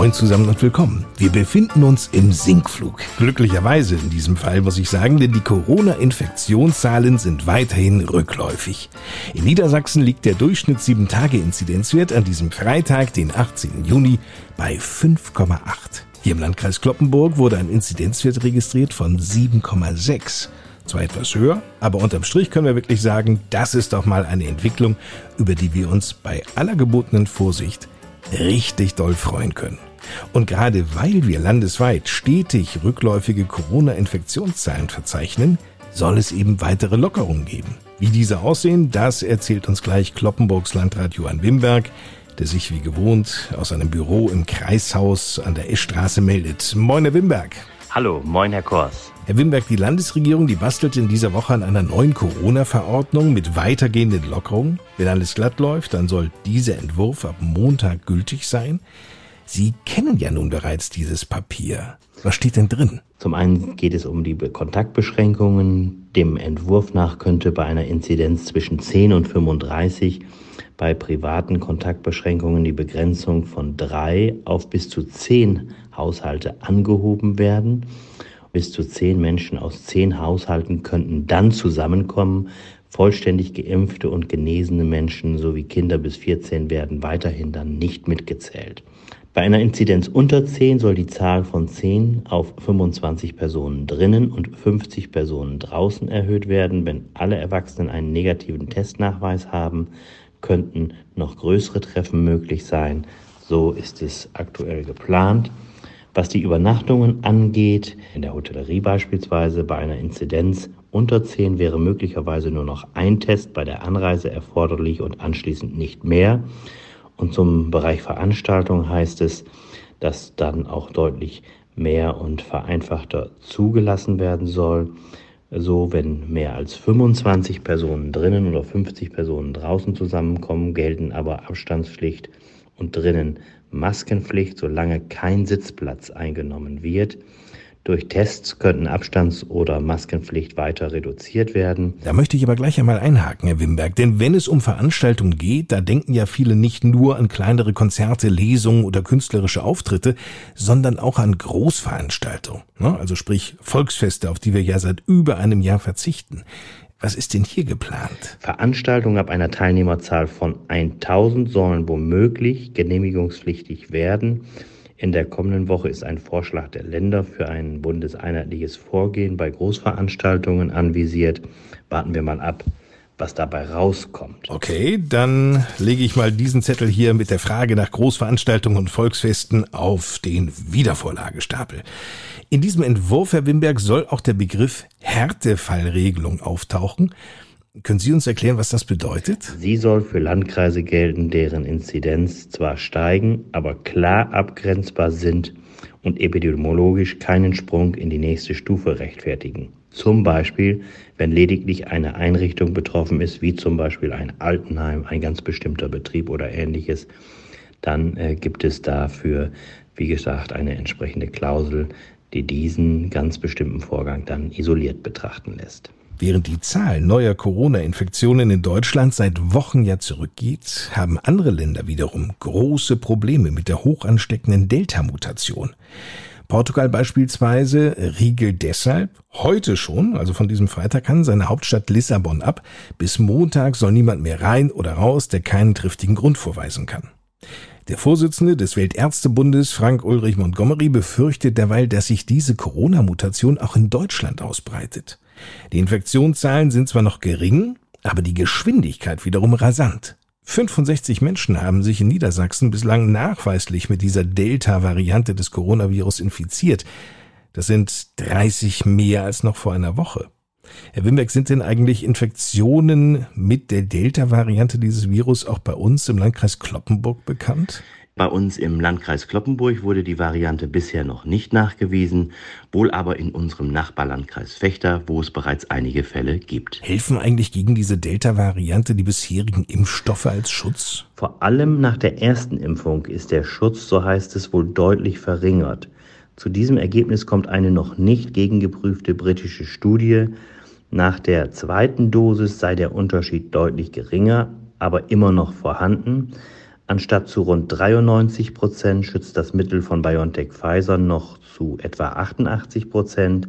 Moin zusammen und willkommen. Wir befinden uns im Sinkflug. Glücklicherweise in diesem Fall muss ich sagen, denn die Corona-Infektionszahlen sind weiterhin rückläufig. In Niedersachsen liegt der Durchschnitt 7-Tage-Inzidenzwert an diesem Freitag, den 18. Juni, bei 5,8. Hier im Landkreis Kloppenburg wurde ein Inzidenzwert registriert von 7,6 zwar etwas höher, aber unterm Strich können wir wirklich sagen, das ist doch mal eine Entwicklung, über die wir uns bei aller gebotenen Vorsicht richtig doll freuen können. Und gerade weil wir landesweit stetig rückläufige Corona-Infektionszahlen verzeichnen, soll es eben weitere Lockerungen geben. Wie diese aussehen, das erzählt uns gleich Kloppenburgs Landrat Johann Wimberg, der sich wie gewohnt aus einem Büro im Kreishaus an der Eschstraße meldet. Moin, Herr Wimberg. Hallo, moin, Herr Kors. Herr Wimberg, die Landesregierung, die bastelt in dieser Woche an einer neuen Corona-Verordnung mit weitergehenden Lockerungen. Wenn alles glatt läuft, dann soll dieser Entwurf ab Montag gültig sein. Sie kennen ja nun bereits dieses Papier. Was steht denn drin? Zum einen geht es um die Kontaktbeschränkungen. Dem Entwurf nach könnte bei einer Inzidenz zwischen 10 und 35 bei privaten Kontaktbeschränkungen die Begrenzung von drei auf bis zu zehn Haushalte angehoben werden. Bis zu zehn Menschen aus zehn Haushalten könnten dann zusammenkommen. Vollständig geimpfte und genesene Menschen sowie Kinder bis 14 werden weiterhin dann nicht mitgezählt. Bei einer Inzidenz unter 10 soll die Zahl von 10 auf 25 Personen drinnen und 50 Personen draußen erhöht werden. Wenn alle Erwachsenen einen negativen Testnachweis haben, könnten noch größere Treffen möglich sein. So ist es aktuell geplant. Was die Übernachtungen angeht, in der Hotellerie beispielsweise, bei einer Inzidenz unter 10 wäre möglicherweise nur noch ein Test bei der Anreise erforderlich und anschließend nicht mehr. Und zum Bereich Veranstaltung heißt es, dass dann auch deutlich mehr und vereinfachter zugelassen werden soll. So, wenn mehr als 25 Personen drinnen oder 50 Personen draußen zusammenkommen, gelten aber Abstandspflicht und drinnen Maskenpflicht, solange kein Sitzplatz eingenommen wird. Durch Tests könnten Abstands- oder Maskenpflicht weiter reduziert werden. Da möchte ich aber gleich einmal einhaken, Herr Wimberg, denn wenn es um Veranstaltungen geht, da denken ja viele nicht nur an kleinere Konzerte, Lesungen oder künstlerische Auftritte, sondern auch an Großveranstaltungen, ne? also sprich Volksfeste, auf die wir ja seit über einem Jahr verzichten. Was ist denn hier geplant? Veranstaltungen ab einer Teilnehmerzahl von 1000 sollen womöglich genehmigungspflichtig werden. In der kommenden Woche ist ein Vorschlag der Länder für ein bundeseinheitliches Vorgehen bei Großveranstaltungen anvisiert. Warten wir mal ab, was dabei rauskommt. Okay, dann lege ich mal diesen Zettel hier mit der Frage nach Großveranstaltungen und Volksfesten auf den Wiedervorlagestapel. In diesem Entwurf, Herr Wimberg, soll auch der Begriff Härtefallregelung auftauchen. Können Sie uns erklären, was das bedeutet? Sie soll für Landkreise gelten, deren Inzidenz zwar steigen, aber klar abgrenzbar sind und epidemiologisch keinen Sprung in die nächste Stufe rechtfertigen. Zum Beispiel, wenn lediglich eine Einrichtung betroffen ist, wie zum Beispiel ein Altenheim, ein ganz bestimmter Betrieb oder ähnliches, dann äh, gibt es dafür, wie gesagt, eine entsprechende Klausel, die diesen ganz bestimmten Vorgang dann isoliert betrachten lässt. Während die Zahl neuer Corona-Infektionen in Deutschland seit Wochen ja zurückgeht, haben andere Länder wiederum große Probleme mit der hochansteckenden Delta-Mutation. Portugal beispielsweise riegelt deshalb heute schon, also von diesem Freitag an, seine Hauptstadt Lissabon ab. Bis Montag soll niemand mehr rein oder raus, der keinen triftigen Grund vorweisen kann. Der Vorsitzende des Weltärztebundes, Frank Ulrich Montgomery, befürchtet derweil, dass sich diese Corona-Mutation auch in Deutschland ausbreitet. Die Infektionszahlen sind zwar noch gering, aber die Geschwindigkeit wiederum rasant. 65 Menschen haben sich in Niedersachsen bislang nachweislich mit dieser Delta-Variante des Coronavirus infiziert. Das sind 30 mehr als noch vor einer Woche. Herr Wimberg, sind denn eigentlich Infektionen mit der Delta-Variante dieses Virus auch bei uns im Landkreis Kloppenburg bekannt? Bei uns im Landkreis Kloppenburg wurde die Variante bisher noch nicht nachgewiesen, wohl aber in unserem Nachbarlandkreis Fechter, wo es bereits einige Fälle gibt. Helfen eigentlich gegen diese Delta-Variante die bisherigen Impfstoffe als Schutz? Vor allem nach der ersten Impfung ist der Schutz, so heißt es, wohl deutlich verringert. Zu diesem Ergebnis kommt eine noch nicht gegengeprüfte britische Studie. Nach der zweiten Dosis sei der Unterschied deutlich geringer, aber immer noch vorhanden. Anstatt zu rund 93 Prozent schützt das Mittel von BioNTech Pfizer noch zu etwa 88 Prozent.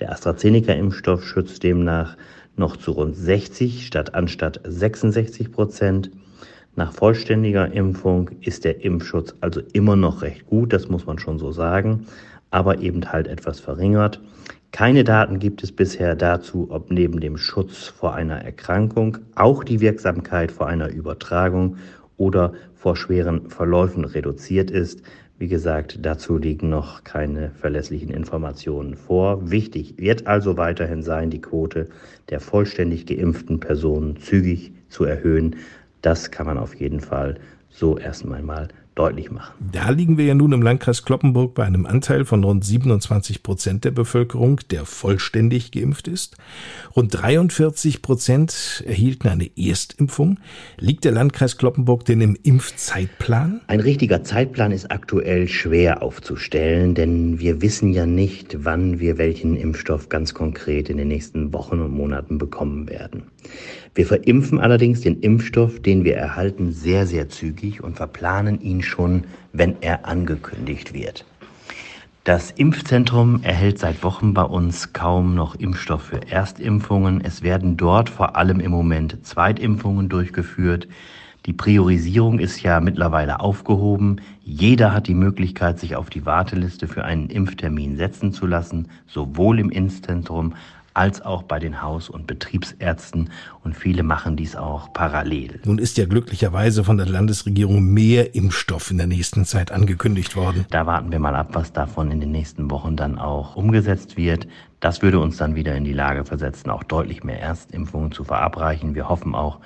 Der AstraZeneca-Impfstoff schützt demnach noch zu rund 60 statt anstatt 66 Prozent. Nach vollständiger Impfung ist der Impfschutz also immer noch recht gut, das muss man schon so sagen, aber eben halt etwas verringert. Keine Daten gibt es bisher dazu, ob neben dem Schutz vor einer Erkrankung auch die Wirksamkeit vor einer Übertragung oder vor schweren Verläufen reduziert ist. Wie gesagt, dazu liegen noch keine verlässlichen Informationen vor. Wichtig wird also weiterhin sein, die Quote der vollständig geimpften Personen zügig zu erhöhen. Das kann man auf jeden Fall so erstmal mal deutlich machen. Da liegen wir ja nun im Landkreis Kloppenburg bei einem Anteil von rund 27 Prozent der Bevölkerung, der vollständig geimpft ist. Rund 43 Prozent erhielten eine Erstimpfung. Liegt der Landkreis Kloppenburg denn im Impfzeitplan? Ein richtiger Zeitplan ist aktuell schwer aufzustellen, denn wir wissen ja nicht, wann wir welchen Impfstoff ganz konkret in den nächsten Wochen und Monaten bekommen werden. Wir verimpfen allerdings den Impfstoff, den wir erhalten, sehr, sehr zügig und verplanen ihn schon, wenn er angekündigt wird. Das Impfzentrum erhält seit Wochen bei uns kaum noch Impfstoff für Erstimpfungen. Es werden dort vor allem im Moment Zweitimpfungen durchgeführt. Die Priorisierung ist ja mittlerweile aufgehoben. Jeder hat die Möglichkeit, sich auf die Warteliste für einen Impftermin setzen zu lassen, sowohl im Impfzentrum als auch bei den Haus- und Betriebsärzten und viele machen dies auch parallel. Nun ist ja glücklicherweise von der Landesregierung mehr Impfstoff in der nächsten Zeit angekündigt worden. Da warten wir mal ab, was davon in den nächsten Wochen dann auch umgesetzt wird. Das würde uns dann wieder in die Lage versetzen, auch deutlich mehr Erstimpfungen zu verabreichen. Wir hoffen auch,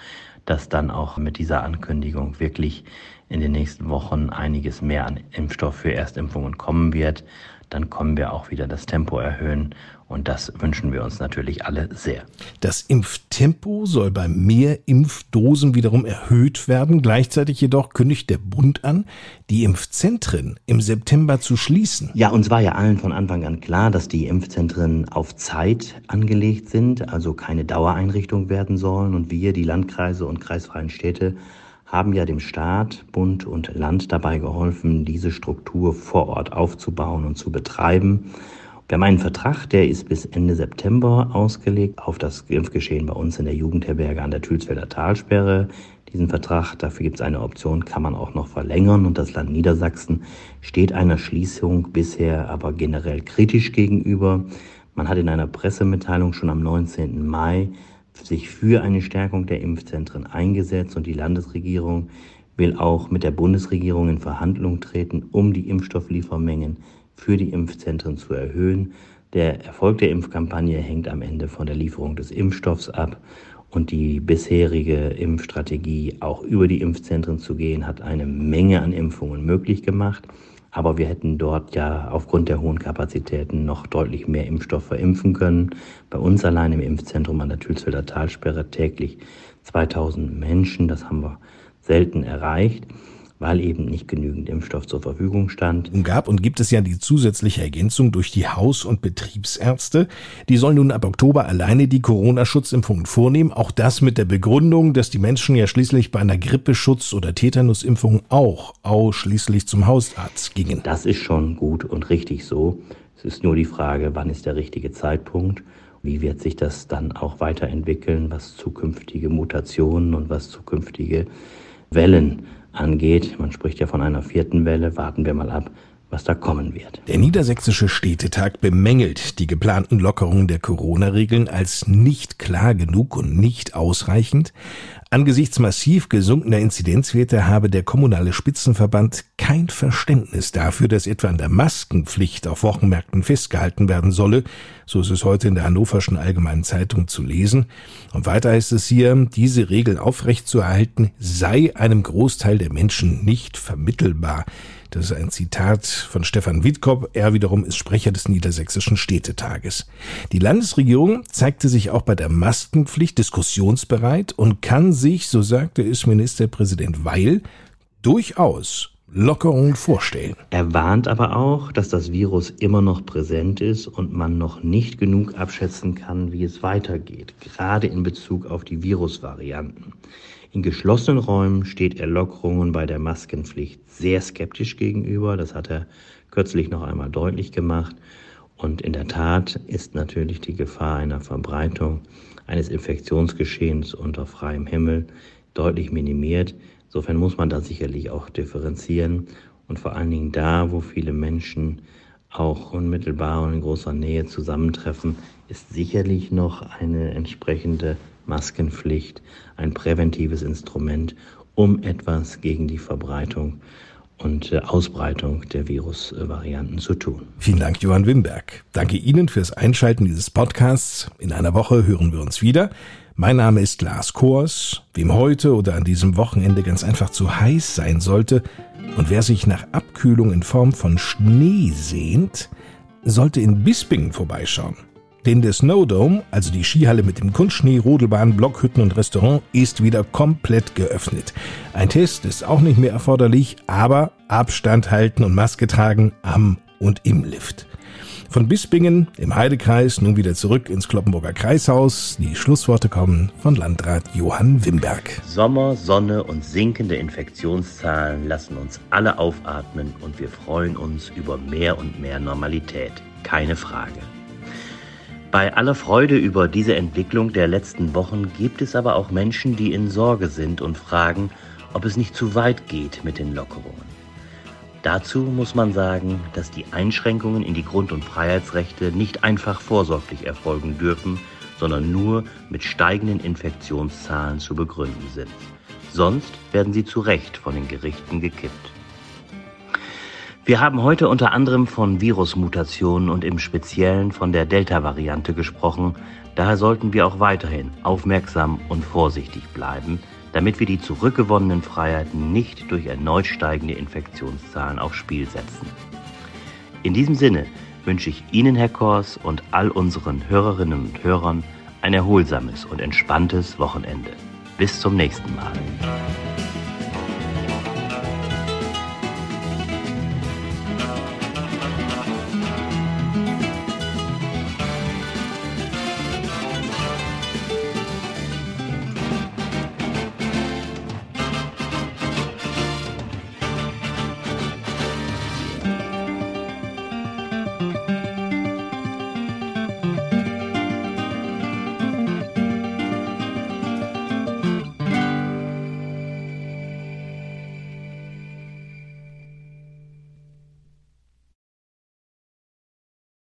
dass dann auch mit dieser Ankündigung wirklich in den nächsten Wochen einiges mehr an Impfstoff für Erstimpfungen kommen wird. Dann kommen wir auch wieder das Tempo erhöhen und das wünschen wir uns natürlich alle sehr. Das Impftempo soll bei mehr Impfdosen wiederum erhöht werden. Gleichzeitig jedoch kündigt der Bund an, die Impfzentren im September zu schließen. Ja, uns war ja allen von Anfang an klar, dass die Impfzentren auf Zeit angelegt sind, also keine Dauereinrichtung werden sollen. Und wir, die Landkreise und kreisfreien Städte, haben ja dem Staat, Bund und Land dabei geholfen, diese Struktur vor Ort aufzubauen und zu betreiben. Wir haben einen Vertrag, der ist bis Ende September ausgelegt auf das Impfgeschehen bei uns in der Jugendherberge an der Thülsfelder Talsperre. Diesen Vertrag, dafür gibt es eine Option, kann man auch noch verlängern und das Land Niedersachsen steht einer Schließung bisher aber generell kritisch gegenüber. Man hat in einer Pressemitteilung schon am 19. Mai sich für eine Stärkung der Impfzentren eingesetzt und die Landesregierung will auch mit der Bundesregierung in Verhandlungen treten, um die Impfstoffliefermengen für die Impfzentren zu erhöhen. Der Erfolg der Impfkampagne hängt am Ende von der Lieferung des Impfstoffs ab. Und die bisherige Impfstrategie, auch über die Impfzentren zu gehen, hat eine Menge an Impfungen möglich gemacht. Aber wir hätten dort ja aufgrund der hohen Kapazitäten noch deutlich mehr Impfstoff verimpfen können. Bei uns allein im Impfzentrum an der Thülsfelder Talsperre täglich 2000 Menschen. Das haben wir selten erreicht weil eben nicht genügend Impfstoff zur Verfügung stand. Nun gab und gibt es ja die zusätzliche Ergänzung durch die Haus- und Betriebsärzte. Die sollen nun ab Oktober alleine die Corona-Schutzimpfungen vornehmen. Auch das mit der Begründung, dass die Menschen ja schließlich bei einer Grippeschutz- oder Tetanusimpfung auch ausschließlich zum Hausarzt gingen. Das ist schon gut und richtig so. Es ist nur die Frage, wann ist der richtige Zeitpunkt? Wie wird sich das dann auch weiterentwickeln, was zukünftige Mutationen und was zukünftige Wellen angeht. Man spricht ja von einer vierten Welle. Warten wir mal ab, was da kommen wird. Der Niedersächsische Städtetag bemängelt die geplanten Lockerungen der Corona-Regeln als nicht klar genug und nicht ausreichend. Angesichts massiv gesunkener Inzidenzwerte habe der kommunale Spitzenverband kein Verständnis dafür, dass etwa an der Maskenpflicht auf Wochenmärkten festgehalten werden solle. So ist es heute in der Hannoverschen Allgemeinen Zeitung zu lesen. Und weiter heißt es hier, diese Regel aufrechtzuerhalten sei einem Großteil der Menschen nicht vermittelbar. Das ist ein Zitat von Stefan Wittkop. Er wiederum ist Sprecher des Niedersächsischen Städtetages. Die Landesregierung zeigte sich auch bei der Maskenpflicht diskussionsbereit und kann sich, so sagte es Ministerpräsident Weil, durchaus Lockerungen vorstellen. Er warnt aber auch, dass das Virus immer noch präsent ist und man noch nicht genug abschätzen kann, wie es weitergeht, gerade in Bezug auf die Virusvarianten. In geschlossenen Räumen steht er Lockerungen bei der Maskenpflicht sehr skeptisch gegenüber. Das hat er kürzlich noch einmal deutlich gemacht. Und in der Tat ist natürlich die Gefahr einer Verbreitung eines Infektionsgeschehens unter freiem Himmel deutlich minimiert. Insofern muss man da sicherlich auch differenzieren und vor allen Dingen da, wo viele Menschen auch unmittelbar und in großer Nähe zusammentreffen, ist sicherlich noch eine entsprechende Maskenpflicht ein präventives Instrument, um etwas gegen die Verbreitung und äh, Ausbreitung der Virusvarianten zu tun. Vielen Dank, Johann Wimberg. Danke Ihnen fürs Einschalten dieses Podcasts. In einer Woche hören wir uns wieder. Mein Name ist Lars Kors. Wem heute oder an diesem Wochenende ganz einfach zu heiß sein sollte und wer sich nach Abkühlung in Form von Schnee sehnt, sollte in Bispingen vorbeischauen. Denn der Snowdome, also die Skihalle mit dem Kunstschnee, Rodelbahn, Blockhütten und Restaurant, ist wieder komplett geöffnet. Ein Test ist auch nicht mehr erforderlich, aber Abstand halten und Maske tragen am und im Lift. Von Bispingen im Heidekreis nun wieder zurück ins Kloppenburger Kreishaus. Die Schlussworte kommen von Landrat Johann Wimberg. Sommer, Sonne und sinkende Infektionszahlen lassen uns alle aufatmen und wir freuen uns über mehr und mehr Normalität. Keine Frage. Bei aller Freude über diese Entwicklung der letzten Wochen gibt es aber auch Menschen, die in Sorge sind und fragen, ob es nicht zu weit geht mit den Lockerungen. Dazu muss man sagen, dass die Einschränkungen in die Grund- und Freiheitsrechte nicht einfach vorsorglich erfolgen dürfen, sondern nur mit steigenden Infektionszahlen zu begründen sind. Sonst werden sie zu Recht von den Gerichten gekippt. Wir haben heute unter anderem von Virusmutationen und im Speziellen von der Delta-Variante gesprochen. Daher sollten wir auch weiterhin aufmerksam und vorsichtig bleiben, damit wir die zurückgewonnenen Freiheiten nicht durch erneut steigende Infektionszahlen aufs Spiel setzen. In diesem Sinne wünsche ich Ihnen, Herr Kors, und all unseren Hörerinnen und Hörern ein erholsames und entspanntes Wochenende. Bis zum nächsten Mal.